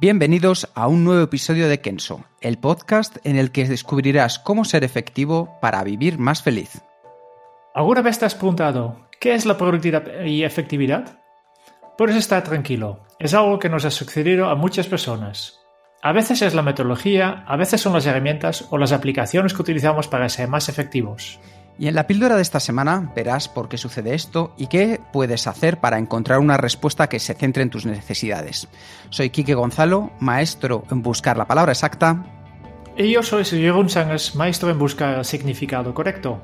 Bienvenidos a un nuevo episodio de Kenso, el podcast en el que descubrirás cómo ser efectivo para vivir más feliz. ¿Alguna vez te has preguntado qué es la productividad y efectividad? Puedes estar tranquilo, es algo que nos ha sucedido a muchas personas. A veces es la metodología, a veces son las herramientas o las aplicaciones que utilizamos para ser más efectivos. Y en la píldora de esta semana verás por qué sucede esto y qué puedes hacer para encontrar una respuesta que se centre en tus necesidades. Soy Quique Gonzalo, maestro en buscar la palabra exacta. Y yo soy Jeroen Sánchez, maestro en buscar el significado correcto.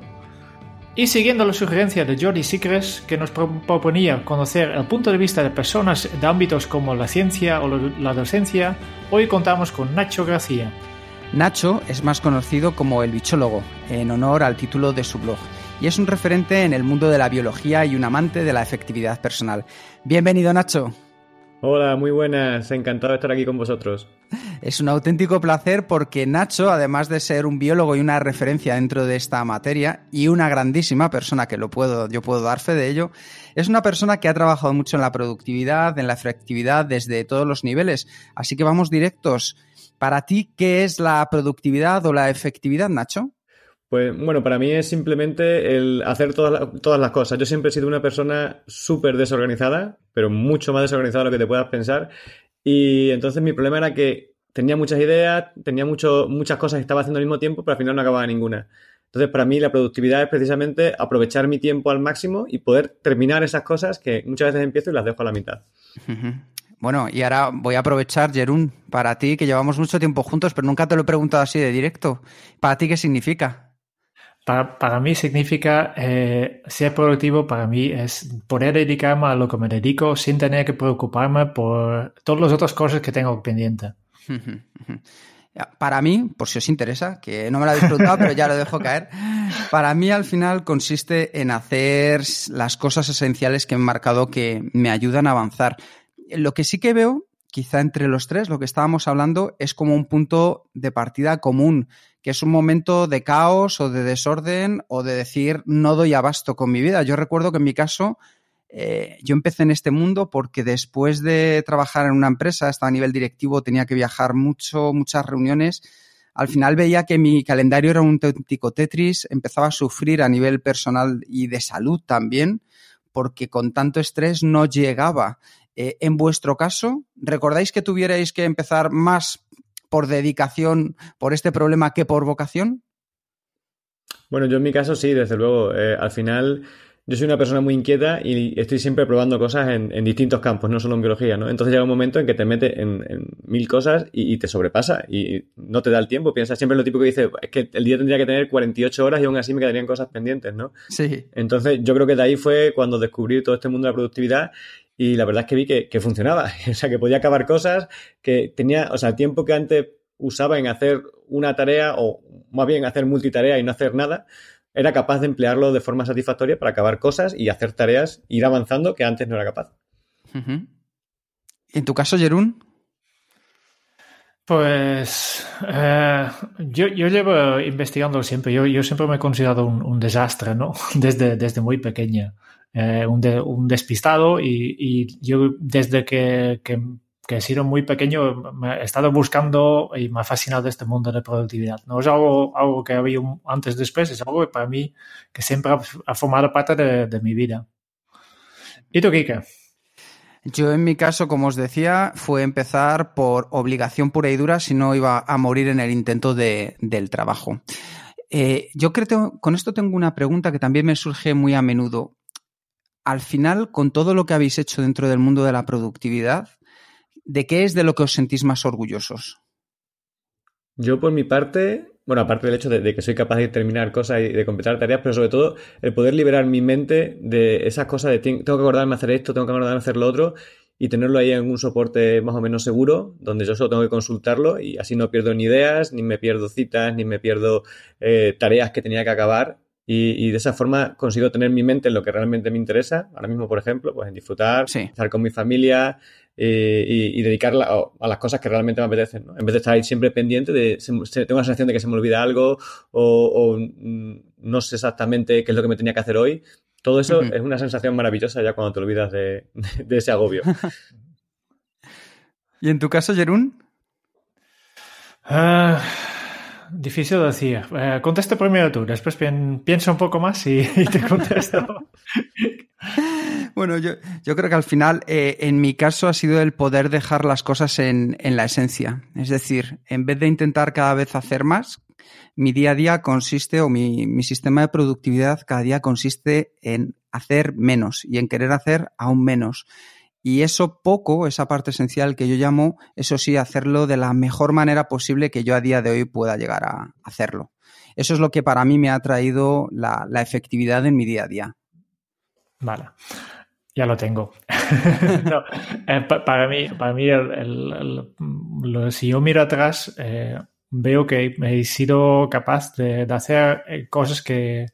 Y siguiendo la sugerencia de Jordi Sicres, que nos proponía conocer el punto de vista de personas de ámbitos como la ciencia o la docencia, hoy contamos con Nacho García, Nacho es más conocido como el bichólogo, en honor al título de su blog, y es un referente en el mundo de la biología y un amante de la efectividad personal. Bienvenido, Nacho. Hola, muy buenas, encantado de estar aquí con vosotros. Es un auténtico placer porque Nacho, además de ser un biólogo y una referencia dentro de esta materia y una grandísima persona que lo puedo, yo puedo dar fe de ello, es una persona que ha trabajado mucho en la productividad, en la efectividad desde todos los niveles. Así que vamos directos. Para ti, ¿qué es la productividad o la efectividad, Nacho? Pues bueno, para mí es simplemente el hacer todas, todas las cosas. Yo siempre he sido una persona súper desorganizada, pero mucho más desorganizada de lo que te puedas pensar. Y entonces mi problema era que tenía muchas ideas, tenía mucho, muchas cosas que estaba haciendo al mismo tiempo, pero al final no acababa ninguna. Entonces, para mí la productividad es precisamente aprovechar mi tiempo al máximo y poder terminar esas cosas que muchas veces empiezo y las dejo a la mitad. Bueno, y ahora voy a aprovechar, Jerún, para ti, que llevamos mucho tiempo juntos, pero nunca te lo he preguntado así de directo. ¿Para ti qué significa? Para, mí significa eh, ser productivo, para mí es poder dedicarme a lo que me dedico sin tener que preocuparme por todas las otras cosas que tengo pendiente. Para mí, por si os interesa, que no me lo habéis preguntado, pero ya lo dejo caer, para mí al final consiste en hacer las cosas esenciales que he marcado que me ayudan a avanzar lo que sí que veo, quizá entre los tres, lo que estábamos hablando es como un punto de partida común, que es un momento de caos o de desorden o de decir no doy abasto con mi vida. Yo recuerdo que en mi caso eh, yo empecé en este mundo porque después de trabajar en una empresa, hasta a nivel directivo, tenía que viajar mucho, muchas reuniones. Al final veía que mi calendario era un auténtico Tetris, empezaba a sufrir a nivel personal y de salud también, porque con tanto estrés no llegaba. Eh, en vuestro caso, ¿recordáis que tuvierais que empezar más por dedicación por este problema que por vocación? Bueno, yo en mi caso sí, desde luego. Eh, al final, yo soy una persona muy inquieta y estoy siempre probando cosas en, distintos campos, no solo en biología, ¿no? Entonces llega un momento en que te mete en, mil cosas y, te sobrepasa y no te da el tiempo. Piensas siempre lo típico que dice, es que el día tendría que tener 48 horas y aún así me quedarían cosas pendientes, ¿no? Sí. Entonces yo creo que de ahí fue cuando descubrí todo este mundo de la productividad y la verdad es que vi que, funcionaba, o sea, que podía acabar cosas, que tenía, o sea, el tiempo que antes usaba en hacer una tarea o más bien hacer multitarea y no hacer nada, era capaz de emplearlo de forma satisfactoria para acabar cosas y hacer tareas, ir avanzando que antes no era capaz. ¿En tu caso, Jerún? Pues eh, yo, llevo investigando siempre, yo, yo siempre me he considerado un, desastre, ¿no? Desde, desde muy pequeña. Eh, un, despistado y, yo desde que, he sido muy pequeño me he estado buscando y me ha fascinado este mundo de productividad. No es algo, algo que había antes después, es algo que para mí que siempre ha, formado parte de, mi vida. ¿Y tú, Kike? Yo en mi caso, como os decía, fue empezar por obligación pura y dura si no iba a morir en el intento del trabajo. Eh, yo creo que con esto tengo una pregunta que también me surge muy a menudo al final, con todo lo que habéis hecho dentro del mundo de la productividad, ¿de qué es de lo que os sentís más orgullosos? Yo, por mi parte, bueno, aparte del hecho de, que soy capaz de terminar cosas y de completar tareas, pero sobre todo el poder liberar mi mente de esas cosas de tengo que acordarme hacer esto, tengo que acordarme hacer lo otro y tenerlo ahí en un soporte más o menos seguro, donde yo solo tengo que consultarlo y así no pierdo ni ideas, ni me pierdo citas, ni me pierdo eh, tareas que tenía que acabar. Y, de esa forma consigo tener mi mente en lo que realmente me interesa. Ahora mismo, por ejemplo, pues en disfrutar, estar con mi familia eh, y, dedicarla a, las cosas que realmente me apetecen. En vez de estar ahí siempre pendiente de, tengo la sensación de que se me olvida algo o, no sé exactamente qué es lo que me tenía que hacer hoy. Todo eso es una sensación maravillosa ya cuando te olvidas de, ese agobio. ¿Y en tu caso, Jerún? Ah, difícil decir. Eh, primero tú, después piensa un poco más y, te contesto. bueno, yo, creo que al final, eh, en mi caso, ha sido el poder dejar las cosas en, en la esencia. Es decir, en vez de intentar cada vez hacer más, mi día a día consiste, o mi, mi sistema de productividad cada día consiste en hacer menos y en querer hacer aún menos. Y eso poco, esa parte esencial que yo llamo, eso sí, hacerlo de la mejor manera posible que yo a día de hoy pueda llegar a hacerlo. Eso es lo que para mí me ha traído la, efectividad en mi día a día. Vale, ya lo tengo. Eh, para mí, para mí si yo miro atrás, eh, veo que he sido capaz de, hacer eh, cosas que,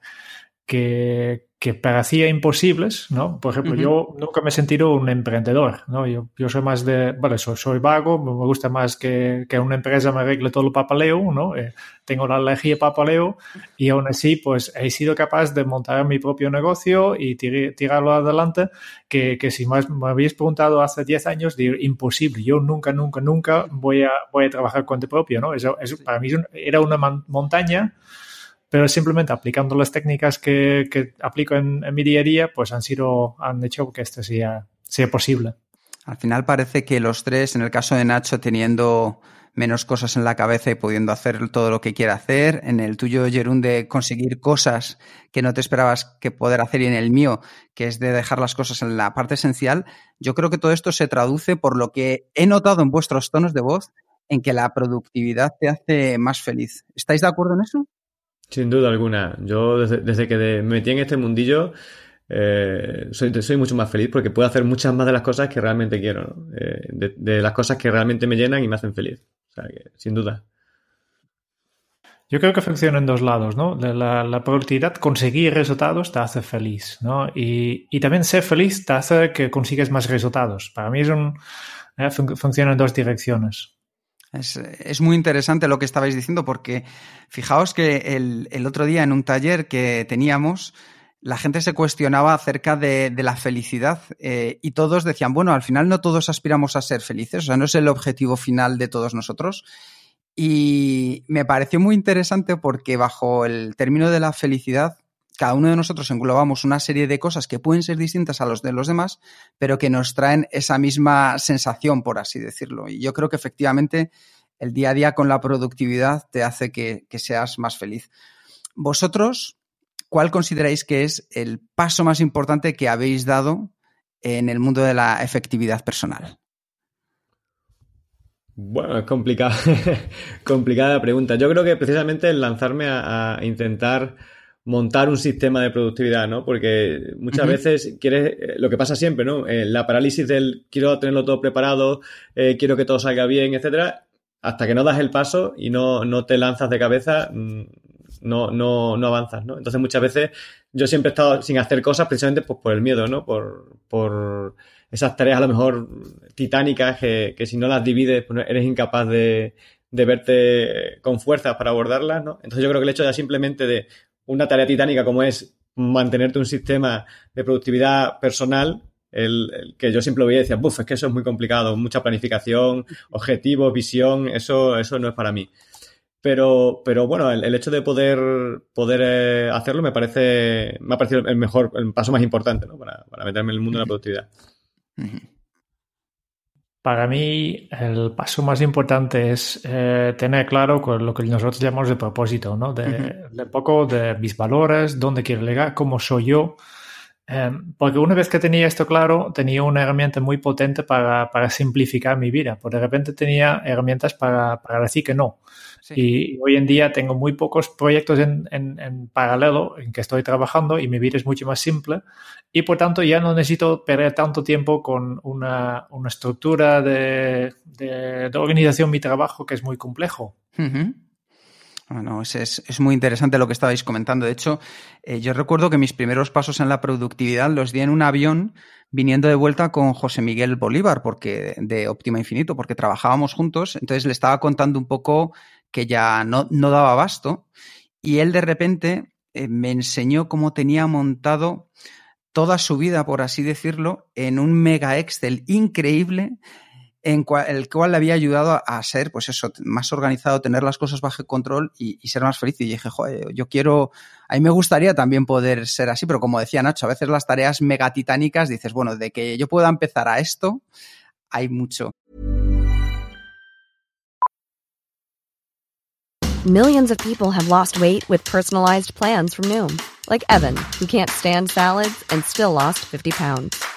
que, que parecía imposibles, ¿no? Por ejemplo, yo nunca me he sentido un emprendedor, ¿no? Yo, yo soy más de, vale, soy, soy vago, me gusta más que, que, una empresa me arregle todo el papaleo, ¿no? Eh, tengo la alergia de papaleo y aún así, pues he sido capaz de montar mi propio negocio y tirarlo adelante, que, que si más me habéis preguntado hace 10 años, digo, imposible, yo nunca, nunca, nunca voy a, voy a trabajar con tu propio, ¿no? Eso, eso para mí era una montaña pero simplemente aplicando las técnicas que, que aplico en, mi día a día, pues han sido, han hecho que esto sea, sea posible. Al final parece que los tres, en el caso de Nacho, teniendo menos cosas en la cabeza y pudiendo hacer todo lo que quiera hacer. En el tuyo, Jerún, de conseguir cosas que no te esperabas que poder hacer. Y en el mío, que es de dejar las cosas en la parte esencial. Yo creo que todo esto se traduce por lo que he notado en vuestros tonos de voz, en que la productividad te hace más feliz. ¿Estáis de acuerdo en eso? Sin duda alguna. Yo desde, que me metí en este mundillo eh, soy, mucho más feliz porque puedo hacer muchas más de las cosas que realmente quiero, eh, de, las cosas que realmente me llenan y me hacen feliz. O sea que, sin duda. Yo creo que funciona en dos lados, ¿no? La, productividad, conseguir resultados te hace feliz, ¿no? Y, y, también ser feliz te hace que consigues más resultados. Para mí es un, eh, funciona en dos direcciones. Es, muy interesante lo que estabais diciendo porque fijaos que el, otro día en un taller que teníamos, la gente se cuestionaba acerca de, la felicidad eh, y todos decían, bueno, al final no todos aspiramos a ser felices, o sea, no es el objetivo final de todos nosotros. Y me pareció muy interesante porque bajo el término de la felicidad cada uno de nosotros englobamos una serie de cosas que pueden ser distintas a los de los demás, pero que nos traen esa misma sensación, por así decirlo. Y yo creo que efectivamente el día a día con la productividad te hace que, seas más feliz. Vosotros, ¿cuál consideráis que es el paso más importante que habéis dado en el mundo de la efectividad personal? Bueno, es complicada, complicada pregunta. Yo creo que precisamente el lanzarme a intentar montar un sistema de productividad, ¿no? Porque muchas veces quieres, eh, lo que pasa siempre, ¿no? Eh, la parálisis del quiero tenerlo todo preparado, eh, quiero que todo salga bien, etcétera, hasta que no das el paso y no, no te lanzas de cabeza, mm, no, no, no avanzas, ¿no? Entonces muchas veces yo siempre he estado sin hacer cosas precisamente pues, por el miedo, ¿no? Por, por esas tareas a lo mejor titánicas que, que si no las divides pues eres incapaz de, de verte con fuerzas para abordarlas, ¿no? Entonces yo creo que el hecho ya simplemente de una tarea titánica como es mantenerte un sistema de productividad personal, el, que yo siempre veía y decía, buf, es que eso es muy complicado, mucha planificación, objetivos, visión, eso, eso no es para mí. Pero, pero bueno, el, hecho de poder, poder eh, hacerlo me parece, me ha parecido el mejor, el paso más importante, ¿no? Para, para meterme en el mundo de la productividad. Para mí, el paso más importante es eh, tener claro lo que nosotros llamamos de propósito, ¿no? De, poco de mis valores, dónde quiero llegar, cómo soy yo Em, porque una vez que tenía esto claro, tenía una herramienta muy potente para, para simplificar mi vida. Porque de repente tenía herramientas para, para decir que no. Y hoy en día tengo muy pocos proyectos en, en, en, paralelo en que estoy trabajando y mi vida es mucho más simple. Y por tanto ya no necesito perder tanto tiempo con una, una estructura de, de, de, organización mi trabajo que es muy complejo. Uh -huh. Bueno, es, es, es, muy interesante lo que estabais comentando. De hecho, eh, yo recuerdo que mis primeros pasos en la productividad los di en un avión viniendo de vuelta con José Miguel Bolívar, porque de Óptima Infinito, porque trabajábamos juntos. Entonces le estaba contando un poco que ya no, no daba abasto. Y él de repente eh, me enseñó cómo tenía montado toda su vida, por así decirlo, en un mega Excel increíble en cual, el cual le había ayudado a, ser, pues eso, más organizado, tener las cosas bajo control y, y, ser más feliz. Y dije, joder, yo quiero, a mí me gustaría también poder ser así, pero como decía Nacho, a veces las tareas megatitánicas dices, bueno, de que yo pueda empezar a esto, hay mucho. Millions of people have lost weight with personalized plans from Noom, like Evan, who can't stand salads and still lost 50 pounds.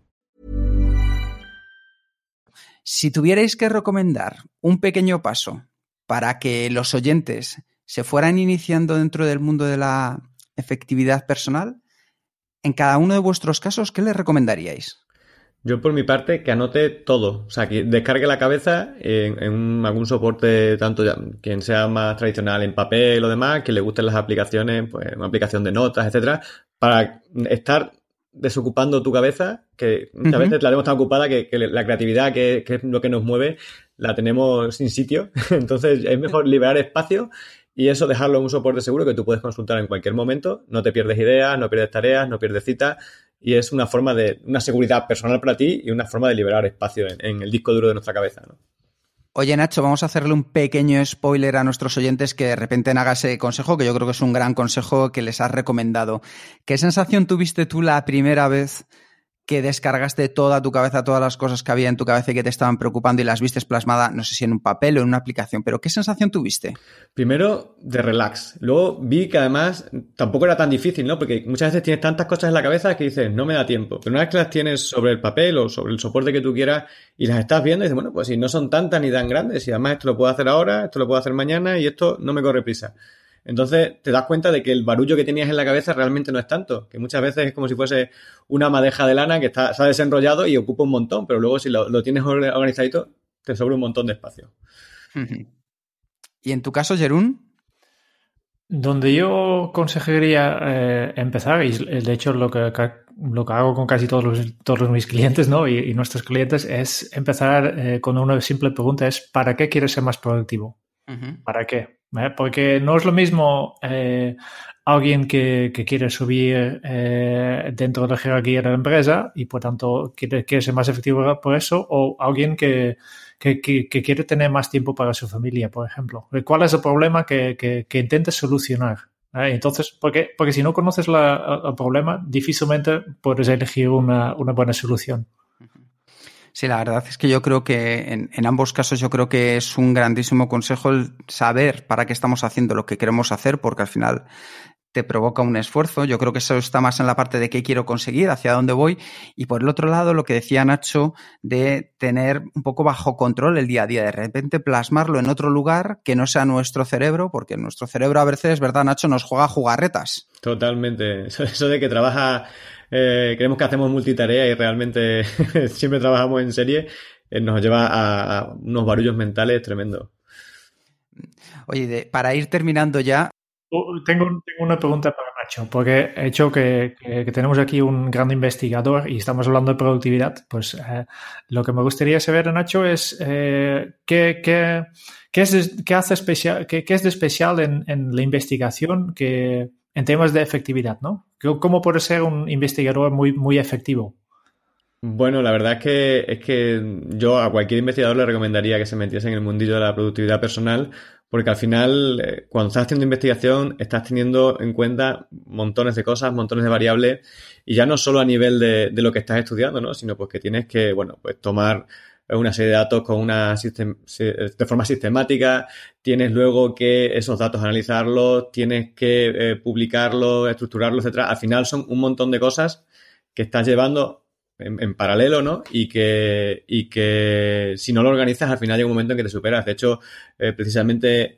Si tuvierais que recomendar un pequeño paso para que los oyentes se fueran iniciando dentro del mundo de la efectividad personal, en cada uno de vuestros casos, ¿qué les recomendaríais? Yo por mi parte que anote todo, o sea, que descargue la cabeza en, algún soporte, tanto ya, quien sea más tradicional en papel o demás, que le gusten las aplicaciones, pues una aplicación de notas, etcétera, para estar desocupando tu cabeza, que muchas uh -huh. veces la tenemos tan ocupada que, que la creatividad, que, que, es lo que nos mueve, la tenemos sin sitio. Entonces es mejor liberar espacio y eso dejarlo en un soporte seguro que tú puedes consultar en cualquier momento. No te pierdes ideas, no pierdes tareas, no pierdes citas y es una forma de, una seguridad personal para ti y una forma de liberar espacio en, en el disco duro de nuestra cabeza. ¿no? Oye, Nacho, vamos a hacerle un pequeño spoiler a nuestros oyentes que de repente haga ese consejo, que yo creo que es un gran consejo que les has recomendado. ¿Qué sensación tuviste tú la primera vez que descargaste toda tu cabeza, todas las cosas que había en tu cabeza y que te estaban preocupando y las vistes plasmadas, no sé si en un papel o en una aplicación, pero ¿qué sensación tuviste? Primero, de relax. Luego vi que además tampoco era tan difícil, ¿no? Porque muchas veces tienes tantas cosas en la cabeza que dices, no me da tiempo. Pero una vez que las tienes sobre el papel o sobre el soporte que tú quieras y las estás viendo, dices, bueno, pues si no son tantas ni tan grandes, y además esto lo puedo hacer ahora, esto lo puedo hacer mañana y esto no me corre prisa. Entonces te das cuenta de que el barullo que tenías en la cabeza realmente no es tanto, que muchas veces es como si fuese una madeja de lana que está, se ha desenrollado y ocupa un montón, pero luego si lo, lo tienes organizadito, te sobra un montón de espacio. ¿Y en tu caso, Jerún? Donde yo consejería eh, empezar, y de hecho lo que, lo que hago con casi todos, los, todos mis clientes ¿no? y, y nuestros clientes, es empezar eh, con una simple pregunta, es ¿para qué quieres ser más productivo? Uh -huh. ¿Para qué? Porque no es lo mismo eh, alguien que, que, quiere subir eh, dentro de la jerarquía de la empresa y por tanto quiere, quiere ser más efectivo por eso, o alguien que, que, que, quiere tener más tiempo para su familia, por ejemplo. ¿Cuál es el problema que, intentes solucionar? Entonces, porque, porque si no conoces la, el problema, difícilmente puedes elegir una, una buena solución. Sí, la verdad es que yo creo que en, ambos casos yo creo que es un grandísimo consejo el saber para qué estamos haciendo lo que queremos hacer, porque al final te provoca un esfuerzo. Yo creo que eso está más en la parte de qué quiero conseguir, hacia dónde voy. Y por el otro lado, lo que decía Nacho, de tener un poco bajo control el día a día, de repente plasmarlo en otro lugar que no sea nuestro cerebro, porque nuestro cerebro a veces, ¿verdad, Nacho? Nos juega jugarretas. Totalmente. Eso de que trabaja, eh, creemos que hacemos multitarea y realmente siempre trabajamos en serie, eh, nos lleva a, a unos barullos mentales tremendos. Oye, para ir terminando ya. Uh, tengo, una pregunta para Nacho, porque he hecho que, tenemos aquí un gran investigador y estamos hablando de productividad. Pues eh, lo que me gustaría saber, Nacho, es eh, qué, qué, es, qué, hace especial, qué, es de especial en, la investigación que, en temas de efectividad, ¿no? ¿Cómo puede ser un investigador muy, muy efectivo? Bueno, la verdad es que, es que yo a cualquier investigador le recomendaría que se metiese en el mundillo de la productividad personal, porque al final, eh, cuando estás haciendo investigación, estás teniendo en cuenta montones de cosas, montones de variables, y ya no solo a nivel de, lo que estás estudiando, ¿no? Sino pues que tienes que, bueno, pues tomar una serie de datos con una de forma sistemática, tienes luego que esos datos analizarlos, tienes que eh, publicarlos, estructurarlos, etcétera. Al final son un montón de cosas que estás llevando en, paralelo, ¿no? Y que, y que si no lo organizas, al final llega un momento en que te superas. De hecho, eh, precisamente,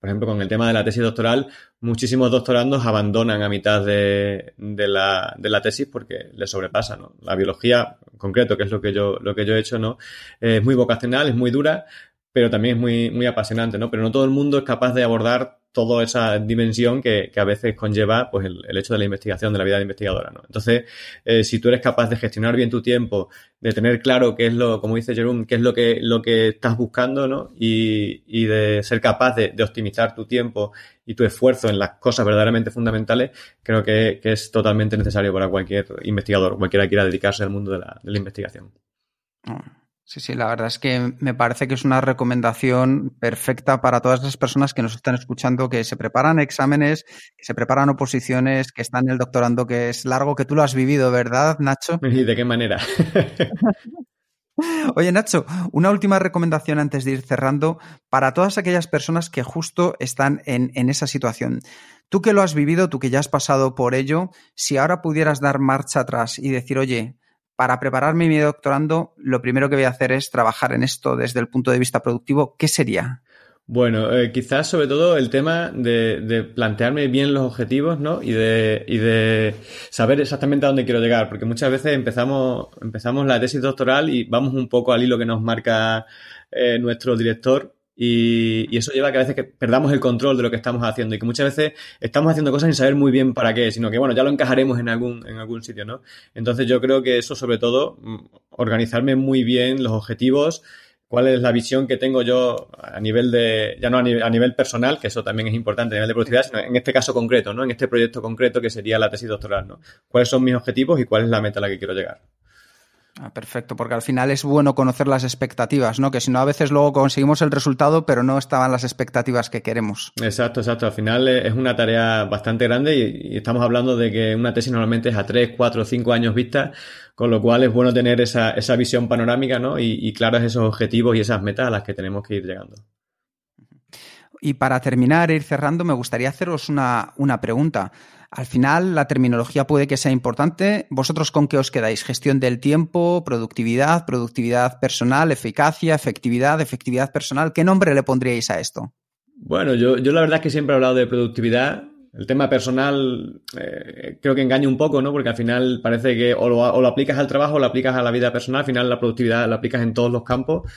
por ejemplo, con el tema de la tesis doctoral, muchísimos doctorandos abandonan a mitad de, de, la, de la, tesis porque les sobrepasa, ¿no? La biología, en concreto, que es lo que yo, lo que yo he hecho, ¿no? es muy vocacional, es muy dura, pero también es muy, muy apasionante, ¿no? Pero no todo el mundo es capaz de abordar toda esa dimensión que, a veces conlleva pues, el, hecho de la investigación, de la vida de investigadora. ¿no? Entonces, eh, si tú eres capaz de gestionar bien tu tiempo, de tener claro qué es lo, como dice Jerome, qué es lo que, lo que estás buscando, ¿no? Y, y de ser capaz de, optimizar tu tiempo y tu esfuerzo en las cosas verdaderamente fundamentales, creo que, es totalmente necesario para cualquier investigador, cualquiera que quiera dedicarse al mundo de la, de la investigación. Ah. Sí, sí, la verdad es que me parece que es una recomendación perfecta para todas las personas que nos están escuchando, que se preparan exámenes, que se preparan oposiciones, que están en el doctorando, que es largo, que tú lo has vivido, ¿verdad, Nacho? ¿Y de qué manera? Oye, Nacho, una última recomendación antes de ir cerrando para todas aquellas personas que justo están en, en, esa situación. Tú que lo has vivido, tú que ya has pasado por ello, si ahora pudieras dar marcha atrás y decir, oye, para prepararme mi doctorando, lo primero que voy a hacer es trabajar en esto desde el punto de vista productivo. ¿Qué sería? Bueno, eh, quizás sobre todo el tema de, plantearme bien los objetivos, ¿no? Y de, saber exactamente a dónde quiero llegar, porque muchas veces empezamos, empezamos la tesis doctoral y vamos un poco al hilo que nos marca eh, nuestro director y, eso lleva a que a veces que perdamos el control de lo que estamos haciendo y que muchas veces estamos haciendo cosas sin saber muy bien para qué, sino que bueno, ya lo encajaremos en algún, en algún sitio, ¿no? Entonces yo creo que eso sobre todo, mm, organizarme muy bien los objetivos, cuál es la visión que tengo yo a nivel de, ya no a nivel, a nivel personal, que eso también es importante a nivel de productividad, sino en este caso concreto, ¿no? En este proyecto concreto que sería la tesis doctoral, ¿no? ¿Cuáles son mis objetivos y cuál es la meta a la que quiero llegar? Ah, perfecto, porque al final es bueno conocer las expectativas, ¿no? Que si no, a veces luego conseguimos el resultado, pero no estaban las expectativas que queremos. Exacto, exacto. Al final es una tarea bastante grande y, estamos hablando de que una tesis normalmente es a 3, 4, 5 años vista, con lo cual es bueno tener esa, esa visión panorámica, ¿no? Y, y claros esos objetivos y esas metas a las que tenemos que ir llegando. Y para terminar, ir cerrando, me gustaría haceros una, una pregunta. Al final, la terminología puede que sea importante. ¿Vosotros con qué os quedáis? ¿Gestión del tiempo, productividad, productividad personal, eficacia, efectividad, efectividad personal? ¿Qué nombre le pondríais a esto? Bueno, yo, yo la verdad es que siempre he hablado de productividad. El tema personal eh, creo que engaña un poco, ¿no? Porque al final parece que o lo, o lo aplicas al trabajo o lo aplicas a la vida personal. Al final la productividad la aplicas en todos los campos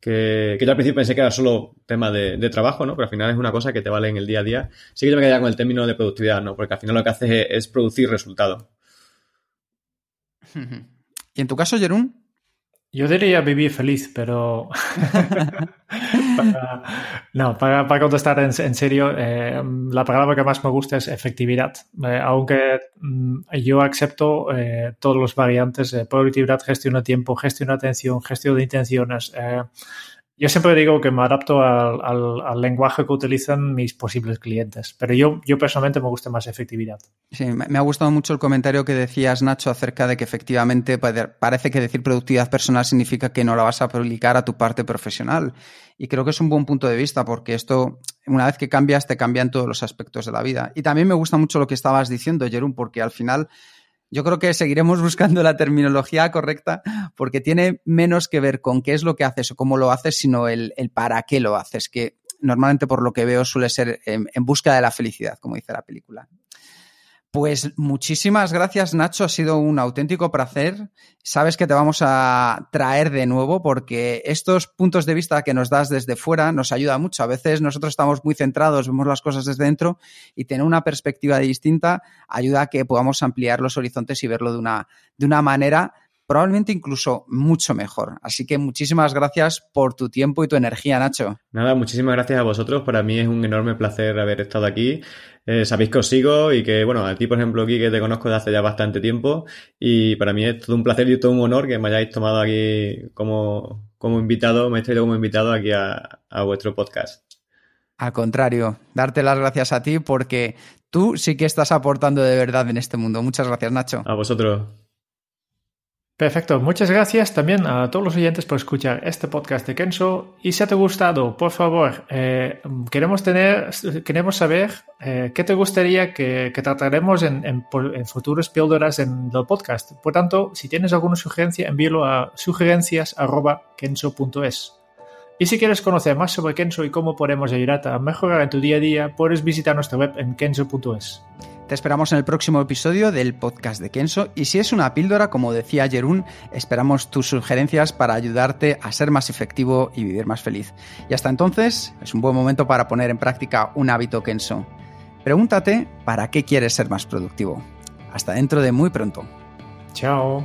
que, yo al principio pensé que era solo tema de, trabajo, ¿no? Pero al final es una cosa que te vale en el día a día. Sí que yo me quedaría con el término de productividad, ¿no? Porque al final lo que haces es, producir resultados. ¿Y en tu caso, Jerún? Yo diría vivir feliz, pero no, para, contestar en, serio, eh, la palabra que más me gusta es efectividad. Eh, aunque mm, yo acepto eh, todos los variantes, productividad, gestión de tiempo, gestión de atención, gestión de intenciones, yo siempre digo que me adapto al, lenguaje que utilizan mis posibles clientes, pero yo, yo personalmente me gusta más efectividad. Sí, me ha gustado mucho el comentario que decías, Nacho, acerca de que efectivamente parece que decir productividad personal significa que no la vas a aplicar a tu parte profesional. Y creo que es un buen punto de vista porque esto, una vez que cambias, te cambian todos los aspectos de la vida. Y también me gusta mucho lo que estabas diciendo, Jerón, porque al final yo creo que seguiremos buscando la terminología correcta porque tiene menos que ver con qué es lo que haces o cómo lo haces, sino el, para qué lo haces, que normalmente por lo que veo suele ser en, busca de la felicidad, como dice la película. Pues muchísimas gracias, Nacho. Ha sido un auténtico placer. Sabes que te vamos a traer de nuevo porque estos puntos de vista que nos das desde fuera nos ayuda mucho. A veces nosotros estamos muy centrados, vemos las cosas desde dentro y tener una perspectiva distinta ayuda a que podamos ampliar los horizontes y verlo de una, de una manera probablemente incluso mucho mejor. Así que muchísimas gracias por tu tiempo y tu energía, Nacho. Nada, muchísimas gracias a vosotros. Para mí es un enorme placer haber estado aquí. Eh, sabéis que os sigo y que, bueno, a ti, por ejemplo, aquí que te conozco de hace ya bastante tiempo y para mí es todo un placer y todo un honor que me hayáis tomado aquí como, como invitado, me he traído como invitado aquí a, a vuestro podcast. Al contrario, darte las gracias a ti porque tú sí que estás aportando de verdad en este mundo. Muchas gracias, Nacho. A vosotros. Perfecto, muchas gracias también a todos los oyentes por escuchar este podcast de Kenzo. Y si te ha gustado, por favor, eh, queremos tener, queremos saber eh, qué te gustaría que, que trataremos en, en, en, futuros píldoras en el podcast. Por tanto, si tienes alguna sugerencia, envíalo a sugerencias.kenzo.es. Y si quieres conocer más sobre Kenzo y cómo podemos ayudarte a mejorar en tu día a día, puedes visitar nuestra web en kenzo.es. Te esperamos en el próximo episodio del podcast de Kenso y si es una píldora, como decía Jerún, esperamos tus sugerencias para ayudarte a ser más efectivo y vivir más feliz. Y hasta entonces es un buen momento para poner en práctica un hábito Kenso. Pregúntate para qué quieres ser más productivo. Hasta dentro de muy pronto. Chao.